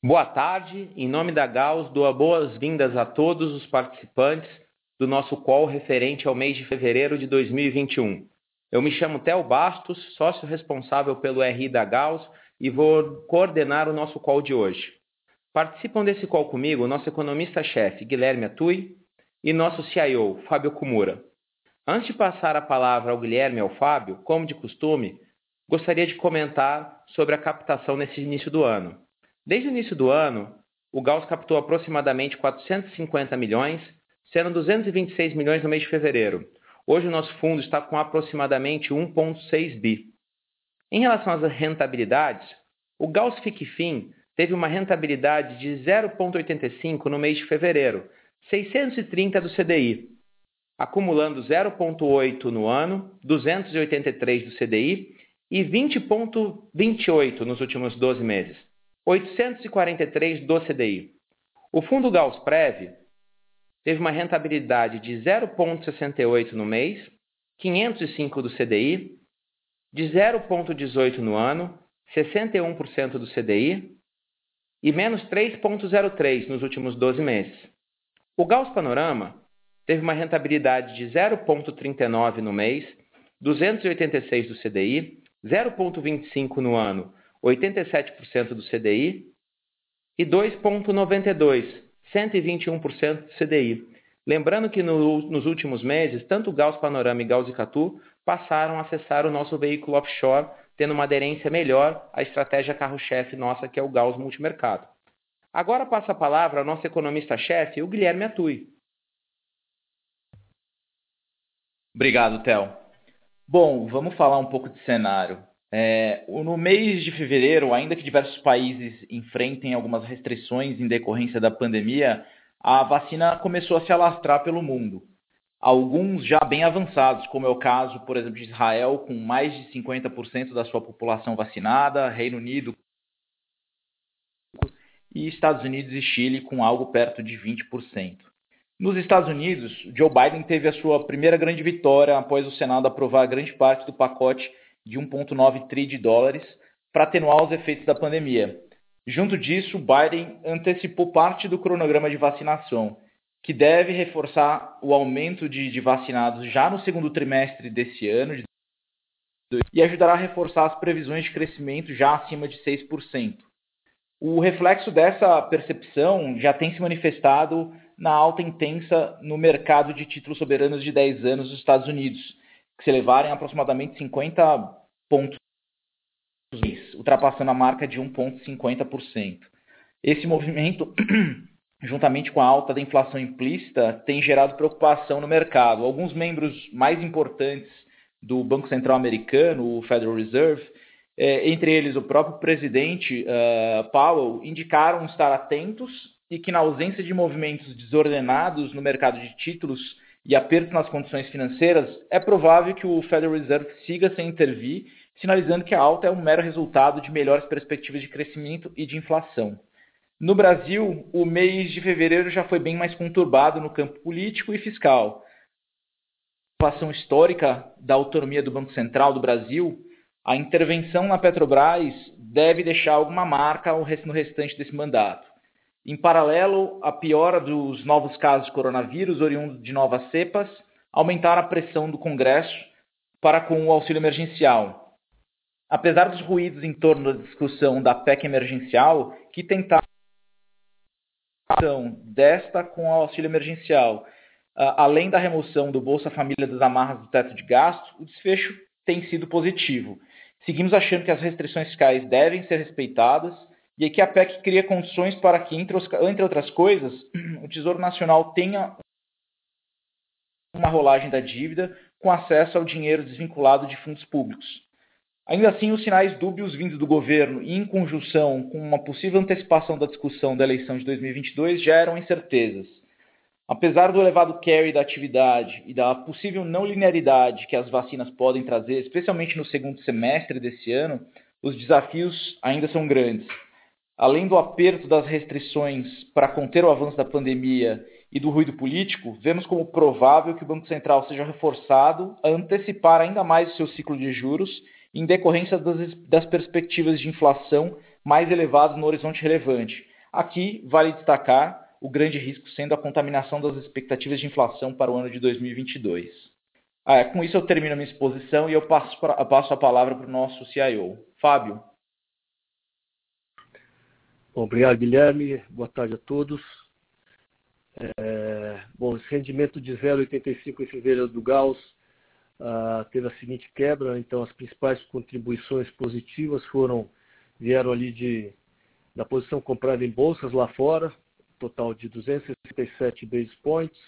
Boa tarde. Em nome da Gauss, dou boas-vindas a todos os participantes do nosso call referente ao mês de fevereiro de 2021. Eu me chamo Theo Bastos, sócio responsável pelo RI da Gauss e vou coordenar o nosso call de hoje. Participam desse call comigo o nosso economista-chefe, Guilherme Atui, e nosso CIO, Fábio Kumura. Antes de passar a palavra ao Guilherme e ao Fábio, como de costume, gostaria de comentar sobre a captação nesse início do ano. Desde o início do ano, o Gauss captou aproximadamente 450 milhões, sendo 226 milhões no mês de fevereiro. Hoje o nosso fundo está com aproximadamente 1,6 bi. Em relação às rentabilidades, o Gauss FICFIN teve uma rentabilidade de 0,85 no mês de fevereiro, 630 do CDI, acumulando 0,8 no ano, 283 do CDI e 20,28 nos últimos 12 meses, 843 do CDI. O fundo Gauss Prev teve uma rentabilidade de 0,68 no mês, 505 do CDI, de 0,18 no ano, 61% do CDI e menos 3,03 nos últimos 12 meses. O Gauss Panorama teve uma rentabilidade de 0,39 no mês, 286 do CDI, 0,25 no ano, 87% do CDI e 2,92, 121% do CDI. Lembrando que no, nos últimos meses, tanto Gauss Panorama e Gauss Icatu passaram a acessar o nosso veículo offshore, tendo uma aderência melhor à estratégia carro-chefe nossa, que é o Gauss Multimercado. Agora passa a palavra ao nosso economista-chefe, o Guilherme Atui. Obrigado, Theo. Bom, vamos falar um pouco de cenário. É, no mês de fevereiro, ainda que diversos países enfrentem algumas restrições em decorrência da pandemia, a vacina começou a se alastrar pelo mundo. Alguns já bem avançados, como é o caso, por exemplo, de Israel, com mais de 50% da sua população vacinada, Reino Unido e Estados Unidos e Chile com algo perto de 20%. Nos Estados Unidos, Joe Biden teve a sua primeira grande vitória após o Senado aprovar grande parte do pacote de 1,9 tri de dólares para atenuar os efeitos da pandemia. Junto disso, Biden antecipou parte do cronograma de vacinação, que deve reforçar o aumento de, de vacinados já no segundo trimestre desse ano de... e ajudará a reforçar as previsões de crescimento já acima de 6%. O reflexo dessa percepção já tem se manifestado na alta intensa no mercado de títulos soberanos de 10 anos dos Estados Unidos, que se elevaram a aproximadamente 50 pontos, ultrapassando a marca de 1,50%. Esse movimento, juntamente com a alta da inflação implícita, tem gerado preocupação no mercado. Alguns membros mais importantes do Banco Central americano, o Federal Reserve, eh, entre eles o próprio presidente uh, Powell, indicaram estar atentos e que, na ausência de movimentos desordenados no mercado de títulos e aperto nas condições financeiras, é provável que o Federal Reserve siga sem intervir, sinalizando que a alta é um mero resultado de melhores perspectivas de crescimento e de inflação. No Brasil, o mês de fevereiro já foi bem mais conturbado no campo político e fiscal. A inflação histórica da autonomia do Banco Central do Brasil, a intervenção na Petrobras deve deixar alguma marca no restante desse mandato. Em paralelo, a piora dos novos casos de coronavírus oriundos de novas cepas aumentaram a pressão do Congresso para com o auxílio emergencial. Apesar dos ruídos em torno da discussão da PEC emergencial, que tentaram desta com o auxílio emergencial, além da remoção do Bolsa Família das amarras do teto de gasto, o desfecho tem sido positivo. Seguimos achando que as restrições fiscais devem ser respeitadas e aqui a PEC cria condições para que, entre, os, entre outras coisas, o Tesouro Nacional tenha uma rolagem da dívida com acesso ao dinheiro desvinculado de fundos públicos. Ainda assim, os sinais dúbios vindos do governo e em conjunção com uma possível antecipação da discussão da eleição de 2022 geram incertezas. Apesar do elevado carry da atividade e da possível não linearidade que as vacinas podem trazer, especialmente no segundo semestre desse ano, os desafios ainda são grandes além do aperto das restrições para conter o avanço da pandemia e do ruído político, vemos como provável que o Banco Central seja reforçado a antecipar ainda mais o seu ciclo de juros em decorrência das, das perspectivas de inflação mais elevados no horizonte relevante. Aqui vale destacar o grande risco sendo a contaminação das expectativas de inflação para o ano de 2022. Ah, com isso eu termino a minha exposição e eu passo, pra, passo a palavra para o nosso CIO. Fábio. Bom, obrigado, Guilherme. Boa tarde a todos. É, bom, esse rendimento de 0,85 em fevereiro do Gauss uh, teve a seguinte quebra, então as principais contribuições positivas foram vieram ali de da posição comprada em bolsas lá fora, total de 267 basis points,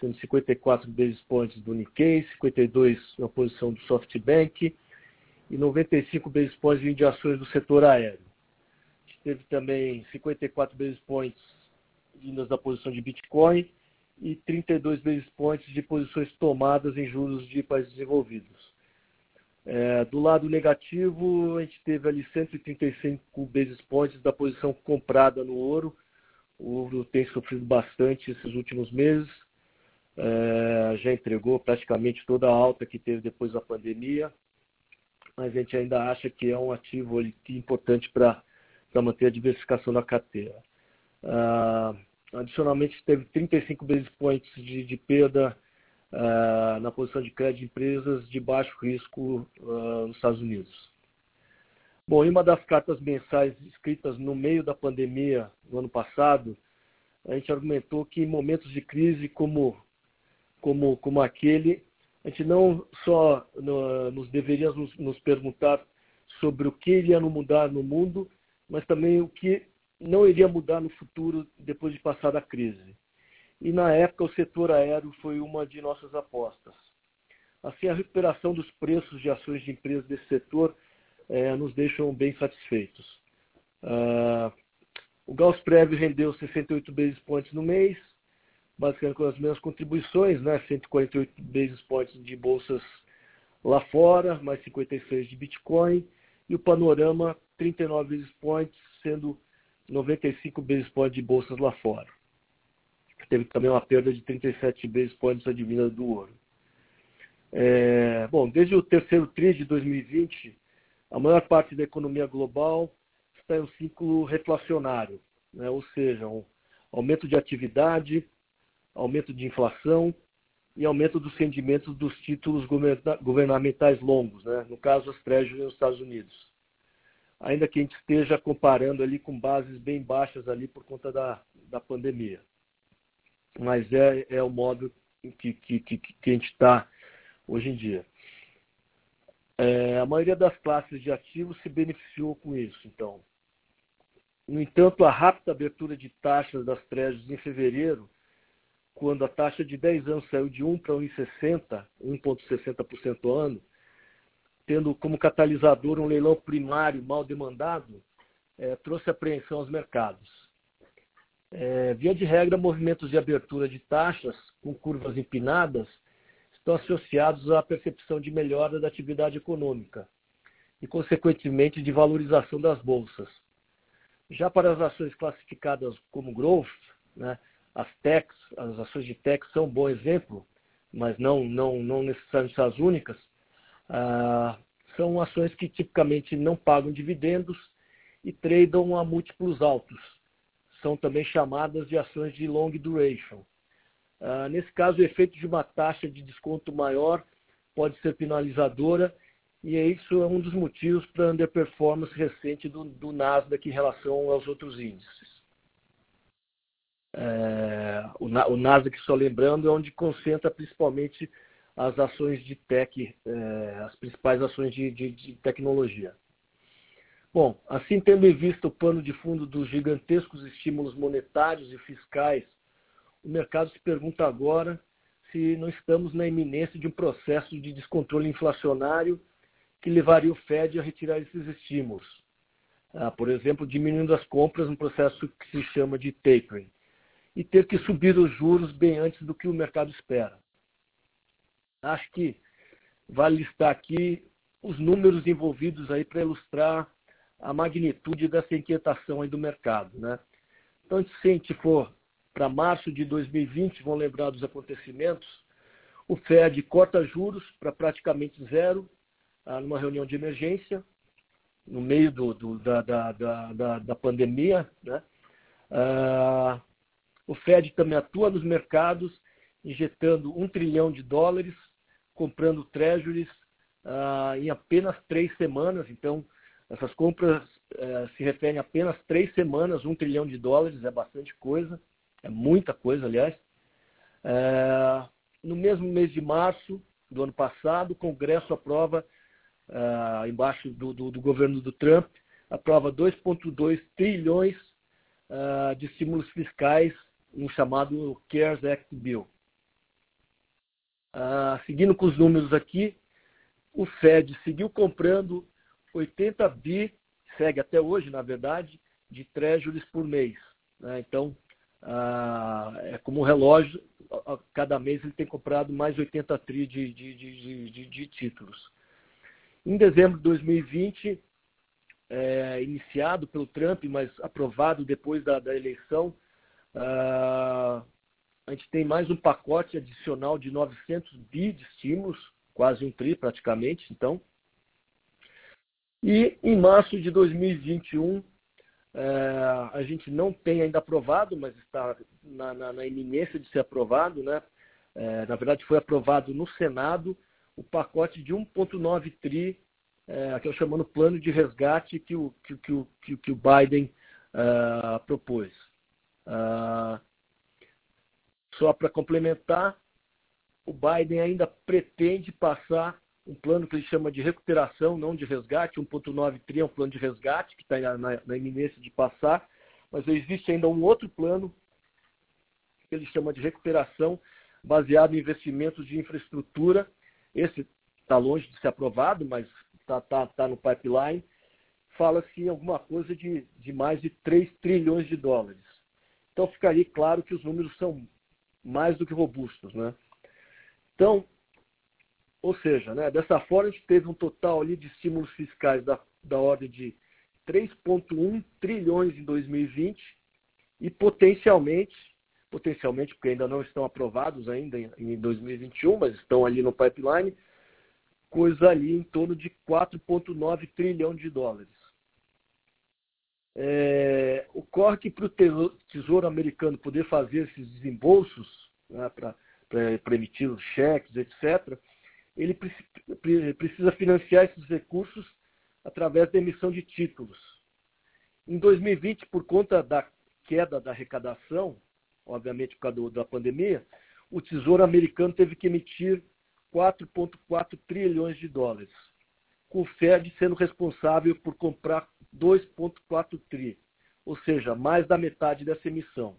sendo 54 basis points do Nikkei, 52 na posição do SoftBank e 95 basis points de ações do setor aéreo. Teve também 54 basis points vindas da posição de Bitcoin e 32 basis points de posições tomadas em juros de países desenvolvidos. É, do lado negativo, a gente teve ali 135 basis points da posição comprada no ouro. O ouro tem sofrido bastante esses últimos meses. É, já entregou praticamente toda a alta que teve depois da pandemia. Mas a gente ainda acha que é um ativo ali, importante para manter a diversificação da carteira. Ah, Adicionalmente, teve 35 basis points de, de perda uh, na posição de crédito de empresas de baixo risco uh, nos Estados Unidos. Bom, em uma das cartas mensais escritas no meio da pandemia no ano passado, a gente argumentou que em momentos de crise como, como, como aquele, a gente não só no, nos deveríamos nos, nos perguntar sobre o que iria mudar no mundo, mas também o que não iria mudar no futuro depois de passar a crise. E na época o setor aéreo foi uma de nossas apostas. Assim, a recuperação dos preços de ações de empresas desse setor é, nos deixam bem satisfeitos. Uh, o Gauss Prévio rendeu 68 basis points no mês, basicamente com as mesmas contribuições, né? 148 basis points de bolsas lá fora, mais 56 de Bitcoin, e o Panorama 39 basis points, sendo 95 basis points de bolsas lá fora. Teve também uma perda de 37 basis points advinda do ouro. É, bom, desde o terceiro TRI de 2020, a maior parte da economia global está em um ciclo reflacionário, né? ou seja, um aumento de atividade, aumento de inflação e aumento dos rendimentos dos títulos governamentais longos, né? no caso as treasuries nos Estados Unidos ainda que a gente esteja comparando ali com bases bem baixas ali por conta da, da pandemia. Mas é, é o modo que, que, que, que a gente está hoje em dia. É, a maioria das classes de ativos se beneficiou com isso, então. No entanto, a rápida abertura de taxas das treasuries em fevereiro, quando a taxa de 10 anos saiu de 1 para 1,60, 1,60% ao ano, tendo como catalisador um leilão primário mal demandado, é, trouxe apreensão aos mercados. É, via de regra, movimentos de abertura de taxas com curvas empinadas estão associados à percepção de melhora da atividade econômica e, consequentemente, de valorização das bolsas. Já para as ações classificadas como growth, né, as techs, as ações de tech são um bom exemplo, mas não, não, não necessariamente as únicas, ah, são ações que tipicamente não pagam dividendos e tradam a múltiplos altos. São também chamadas de ações de long duration. Ah, nesse caso, o efeito de uma taxa de desconto maior pode ser penalizadora e isso é um dos motivos para a underperformance recente do, do Nasdaq em relação aos outros índices. É, o, o Nasdaq, só lembrando, é onde concentra principalmente as ações de tech, é, as principais ações de, de, de, tecnologia. Bom, assim tendo em vista o pano de fundo dos gigantescos estímulos monetários e fiscais, o mercado se pergunta agora se não estamos na iminência de um processo de descontrole inflacionário que levaria o Fed a retirar esses estímulos. Ah, por exemplo, diminuindo as compras no processo que se chama de tapering, e ter que subir os juros bem antes do que o mercado espera. Acho que vale listar aqui os números envolvidos aí para ilustrar a magnitude dessa inquietação aí do mercado, né? Então, se a gente for para março de 2020, vão lembrar dos acontecimentos, o Fed corta juros para praticamente zero, ah, numa reunião de emergência. no meio do, do, da, da, da, da, pandemia. Né? Uh, o Fed também atua nos mercados, injetando um trilhão de dólares, comprando treasuries uh, em apenas três semanas. Então, essas compras uh, se referem a apenas três semanas, um trilhão de dólares, é bastante coisa, é muita coisa, aliás. Uh, no mesmo mês de março do ano passado, o Congresso aprova, uh, embaixo do, do, do, governo do Trump, aprova 2,2 trilhões uh, de estímulos fiscais, um chamado CARES Act Bill. Uh, seguindo com os números aqui, o Fed seguiu comprando 80 bi, segue até hoje, na verdade, de treasuries por mês. Né? Então, é como um relógio, cada mês ele tem comprado mais 80 tri de, de, de, de títulos. Em dezembro de 2020, é, iniciado pelo Trump, mas aprovado depois da, da eleição, uh, a gente tem mais um pacote adicional de 900 bi de estímulos, quase um tri praticamente, então. E em março de 2021, é, a gente não tem ainda aprovado, mas está na, na, na iminência de ser aprovado, né? É, na verdade, foi aprovado no Senado o pacote de 1,9 tri, é, que eu chamando plano de resgate que o, que, que, que, que o Biden uh, propôs. Uh, só para complementar, o Biden ainda pretende passar um plano que ele chama de recuperação, não de resgate. 1.9 tri é um plano de resgate que está na, na, iminência de passar, mas existe ainda um outro plano que ele chama de recuperação, baseado em investimentos de infraestrutura. Esse está longe de ser aprovado, mas está tá, tá no pipeline. Fala-se em alguma coisa de, de mais de 3 trilhões de dólares. Então ficaria claro que os números são mais do que robustos. Né? Então, ou seja, né, dessa forma a gente teve um total ali de estímulos fiscais da, da ordem de 3,1 trilhões em 2020 e potencialmente, potencialmente porque ainda não estão aprovados ainda em, em 2021, mas estão ali no pipeline, coisa ali em torno de 4,9 trilhão de dólares. É, ocorre para o Tesouro Americano poder fazer esses desembolsos, né, para emitir os cheques, etc., ele precisa financiar esses recursos através da emissão de títulos. Em 2020, por conta da queda da arrecadação, obviamente por causa da pandemia, o Tesouro Americano teve que emitir 4,4 trilhões de dólares, com o Fed sendo responsável por comprar 2,4 tri, ou seja, mais da metade dessa emissão.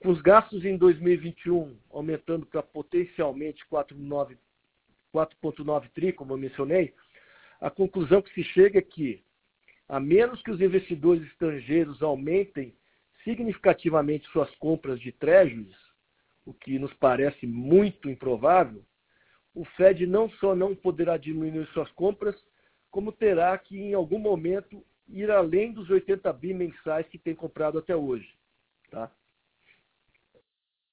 Com os gastos em 2021 aumentando para potencialmente 4,9 4,9 tri, como eu mencionei, a conclusão que se chega é que, a menos que os investidores estrangeiros aumentem significativamente suas compras de treasuries, o que nos parece muito improvável, o Fed não só não poderá diminuir suas compras, como terá que, em algum momento, ir além dos 80 bi mensais que tem comprado até hoje. Tá?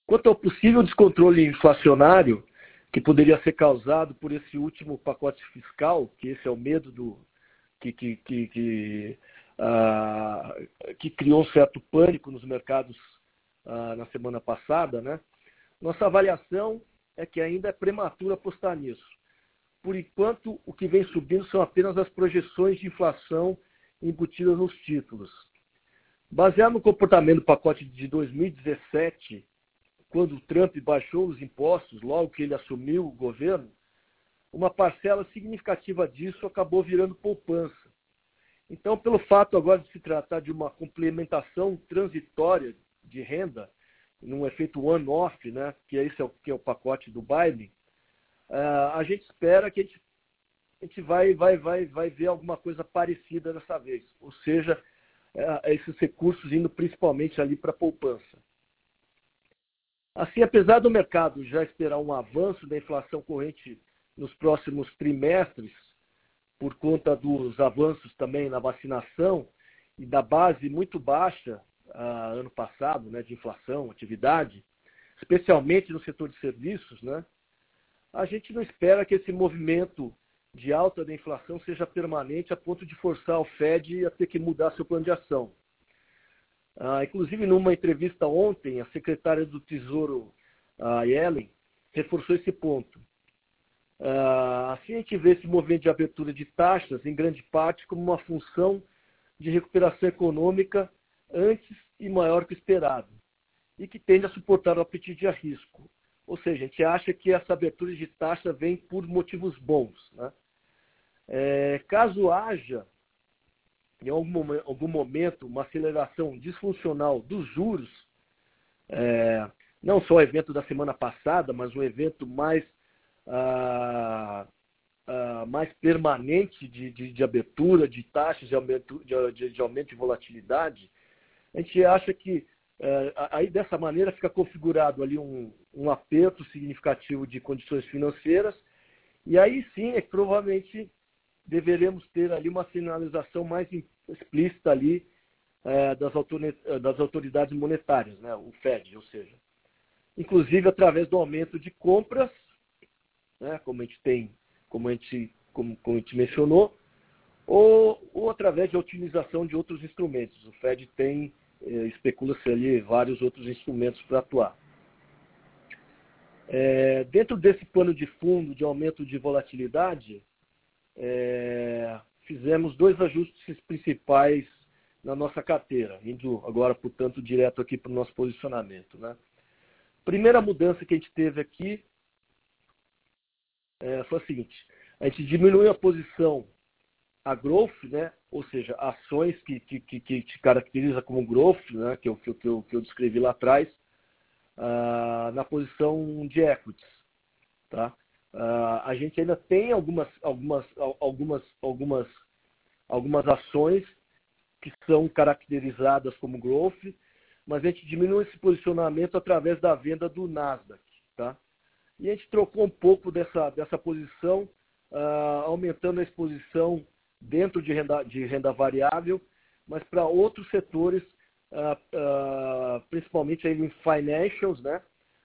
Quanto ao possível descontrole inflacionário, que poderia ser causado por esse último pacote fiscal, que esse é o medo do que, que, que, que, uh, que criou um certo pânico nos mercados uh, na semana passada, né? Nossa avaliação é que ainda é prematuro apostar nisso. Por enquanto, o que vem subindo são apenas as projeções de inflação embutidas nos títulos. Baseado no comportamento do pacote de 2017, quando Trump baixou os impostos, logo que ele assumiu o governo, uma parcela significativa disso acabou virando poupança. Então, pelo fato agora de se tratar de uma complementação transitória de renda, num efeito one-off, né, que esse é o, que é o pacote do Biden, uh, a gente espera que a gente, a gente vai, vai, vai, vai ver alguma coisa parecida dessa vez. Ou seja, uh, esses recursos indo principalmente ali para poupança. Assim, apesar do mercado já esperar um avanço da inflação corrente nos próximos trimestres, por conta dos avanços também na vacinação e da base muito baixa uh, ano passado, né, de inflação, atividade, especialmente no setor de serviços, né, a gente não espera que esse movimento de alta da inflação seja permanente a ponto de forçar o Fed a ter que mudar seu plano de ação. Ah, inclusive, numa entrevista ontem, a secretária do Tesouro, a Yellen, reforçou esse ponto. Ah, assim, a gente vê esse movimento de abertura de taxas, em grande parte, como uma função de recuperação econômica antes e maior que esperado, e que tende a suportar o apetite a risco. Ou seja, a gente acha que essa abertura de taxa vem por motivos bons. Né? É, caso haja, em algum, algum, momento, uma aceleração disfuncional dos juros, é, não só o evento da semana passada, mas um evento mais, ah, ah, mais permanente de, de, de, abertura de taxas de aumento de, de, aumento de volatilidade, a gente acha que é, aí dessa maneira fica configurado ali um, um aperto significativo de condições financeiras, e aí sim é que provavelmente deveremos ter ali uma sinalização mais explícita ali é, das, das, autoridades monetárias, né, o Fed, ou seja, inclusive através do aumento de compras, né, como a gente tem, como a gente, como, como a gente mencionou, ou, ou através de utilização de outros instrumentos. O Fed tem especula-se ali vários outros instrumentos para atuar. É, dentro desse plano de fundo de aumento de volatilidade, é, fizemos dois ajustes principais na nossa carteira, indo agora, portanto, direto aqui para o nosso posicionamento. Né? Primeira mudança que a gente teve aqui é, foi a seguinte: a gente diminuiu a posição a growth, né, ou seja, ações que, que, que, que te caracteriza como growth, né, que, eu, que, eu, que eu descrevi lá atrás, uh, na posição de equities. Tá? Uh, a gente ainda tem algumas, algumas, algumas, algumas, algumas ações que são caracterizadas como growth, mas a gente diminui esse posicionamento através da venda do Nasdaq. Tá? E a gente trocou um pouco dessa, dessa posição, uh, aumentando a exposição dentro de renda, de renda variável, mas para outros setores, uh, uh, principalmente aí em financials, né?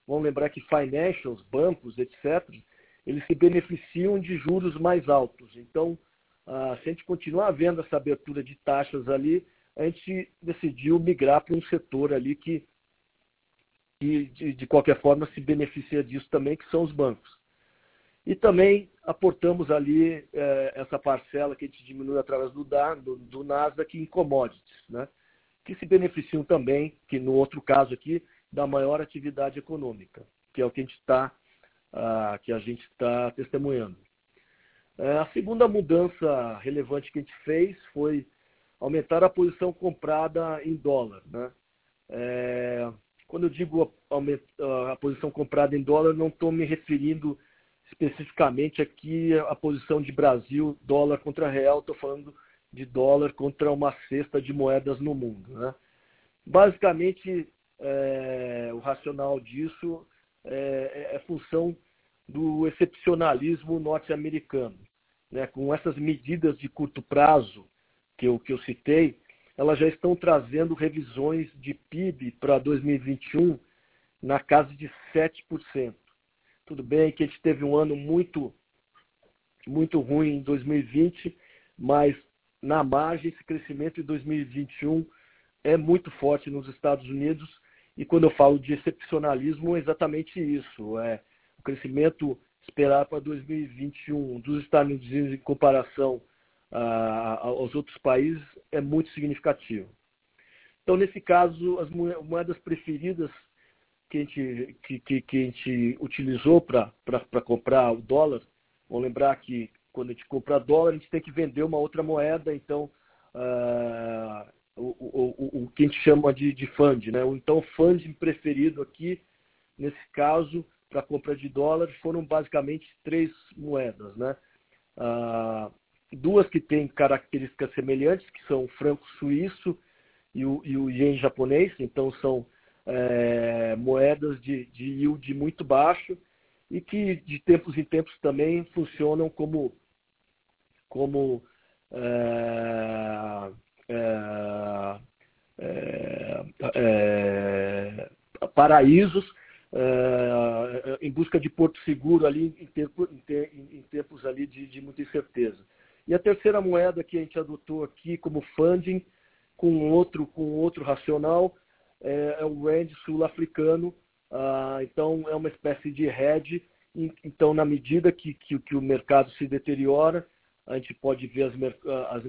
Vamos lembrar que financials, bancos, etc., eles se beneficiam de juros mais altos. Então, uh, se a gente continuar vendo essa abertura de taxas ali, a gente decidiu migrar para um setor ali que, que de, de qualquer forma, se beneficia disso também, que são os bancos. E também aportamos ali é, essa parcela que a gente diminui através do, do, do Nasdaq em commodities, né? que se beneficiam também, que no outro caso aqui, da maior atividade econômica, que é o que a gente está que a gente está testemunhando. É, a segunda mudança relevante que a gente fez foi aumentar a posição comprada em dólar. Né? É, quando eu digo a, a posição comprada em dólar, não estou me referindo especificamente aqui a posição de Brasil, dólar contra real, estou falando de dólar contra uma cesta de moedas no mundo. Né? Basicamente, é, o racional disso é, é, função do excepcionalismo norte-americano. Né? Com essas medidas de curto prazo que eu, que eu citei, elas já estão trazendo revisões de PIB para 2021 na casa de 7%. Tudo bem que a gente teve um ano muito, muito ruim em 2020, mas na margem esse crescimento em 2021 é muito forte nos Estados Unidos. E quando eu falo de excepcionalismo, é exatamente isso. É o crescimento esperado para 2021 dos Estados Unidos em comparação a, aos outros países é muito significativo. Então, nesse caso, as moedas preferidas que a gente, que, que, que a gente utilizou para comprar o dólar, vamos lembrar que quando a gente compra dólar, a gente tem que vender uma outra moeda, então uh, o, o, o, o, que a gente chama de, de fund, né? Então, o funding preferido aqui, nesse caso, para compra de dólar, foram basicamente três moedas, né? Uh, duas que têm características semelhantes, que são o franco suíço e o, e o ien japonês, então são é, moedas de, de yield muito baixo e que de tempos em tempos também funcionam como, como é, é, é, é paraísos em busca de porto seguro ali em, tempo, em, em tempos ali de, de, muita incerteza. E a terceira moeda que a gente adotou aqui como funding, com outro, com outro racional, é, é o Rand sul-africano. Ah, então, é uma espécie de hedge. Então, na medida que, que, que, o mercado se deteriora, a gente pode ver as, as,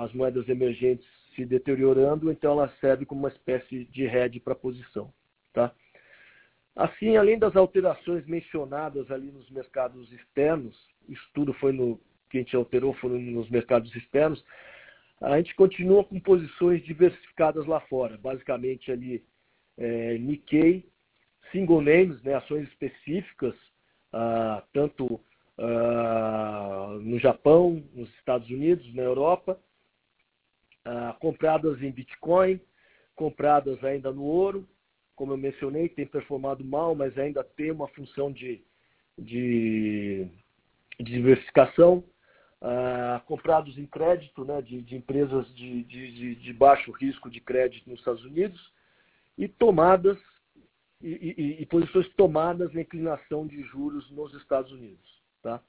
as moedas emergentes se deteriorando, então ela serve como uma espécie de hedge para a posição. Tá? Assim, além das alterações mencionadas ali nos mercados externos, isso tudo foi no que a gente alterou foram nos mercados externos, a gente continua com posições diversificadas lá fora, basicamente ali é, Nikkei, single names, né, ações específicas, ah, tanto ah, no Japão, nos Estados Unidos, na Europa, ah, compradas em Bitcoin, compradas ainda no ouro, como eu mencionei, tem performado mal, mas ainda tem uma função de, de, de diversificação. Uh, comprados em crédito né, de, de empresas de, de, de, baixo risco de crédito nos Estados Unidos e tomadas e, e, e, posições tomadas na inclinação de juros nos Estados Unidos. Tá?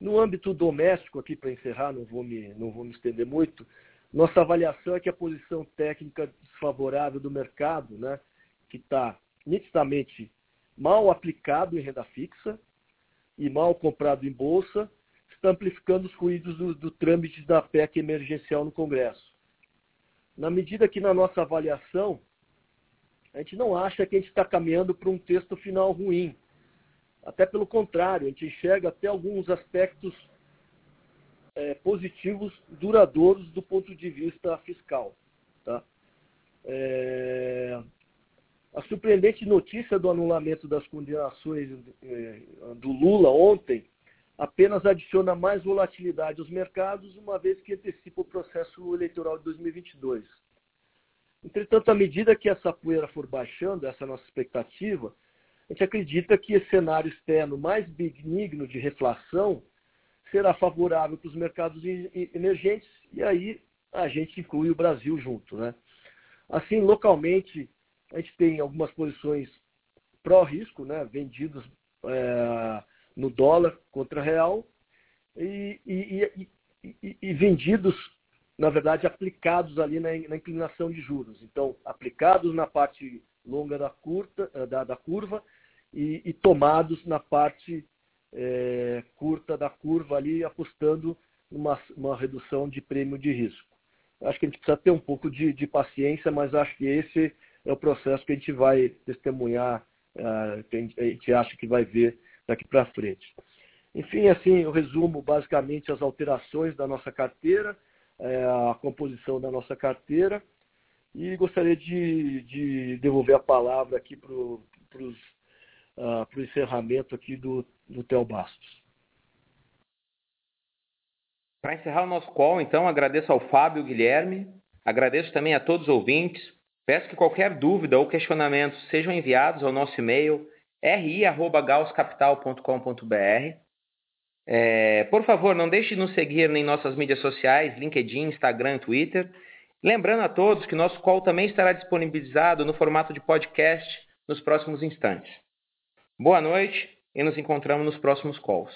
No âmbito doméstico, aqui para encerrar, não vou, me, não vou me estender muito, nossa avaliação é que a posição técnica desfavorável do mercado, né, que está nitidamente mal aplicado em renda fixa e mal comprado em bolsa, amplificando os ruídos do, do trâmite da PEC emergencial no Congresso. Na medida que na nossa avaliação, a gente não acha que a gente está caminhando para um texto final ruim. Até pelo contrário, a gente enxerga até alguns aspectos é, positivos, duradouros do ponto de vista fiscal. Tá? É, a surpreendente notícia do anulamento das condenações eh, do Lula ontem apenas adiciona mais volatilidade aos mercados, uma vez que antecipa o processo eleitoral de 2022. Entretanto, à medida que essa poeira for baixando, essa é nossa expectativa, a gente acredita que esse cenário externo mais benigno de reflação será favorável para os mercados emergentes e aí a gente inclui o Brasil junto. Né? Assim, localmente, a gente tem algumas posições pró-risco, né, vendidos é, no dólar contra real e, e, e, e, vendidos, na verdade, aplicados ali na, na, inclinação de juros. Então, aplicados na parte longa da, curta, eh, da, da curva e, tomados na parte é, curta da curva ali, apostando numa uma redução de prêmio de risco. Acho que a gente precisa ter um pouco de, de paciência, mas acho que esse é o processo que a gente vai testemunhar, uh, que a gente acha que vai ver daqui para frente. Enfim, assim, eu resumo basicamente as alterações da nossa carteira, é, a composição da nossa carteira, e gostaria de, de devolver a palavra aqui para o uh, encerramento aqui do, do Theo Bastos. Para encerrar o nosso call, então, agradeço ao Fábio Guilherme, agradeço também a todos os ouvintes, Peço que qualquer dúvida ou questionamento sejam enviados ao nosso e-mail ri@gauscapital.com.br. É, por favor, não deixe de nos seguir em nossas mídias sociais, LinkedIn, Instagram, Twitter. Lembrando a todos que nosso call também estará disponibilizado no formato de podcast nos próximos instantes. Boa noite e nos encontramos nos próximos calls.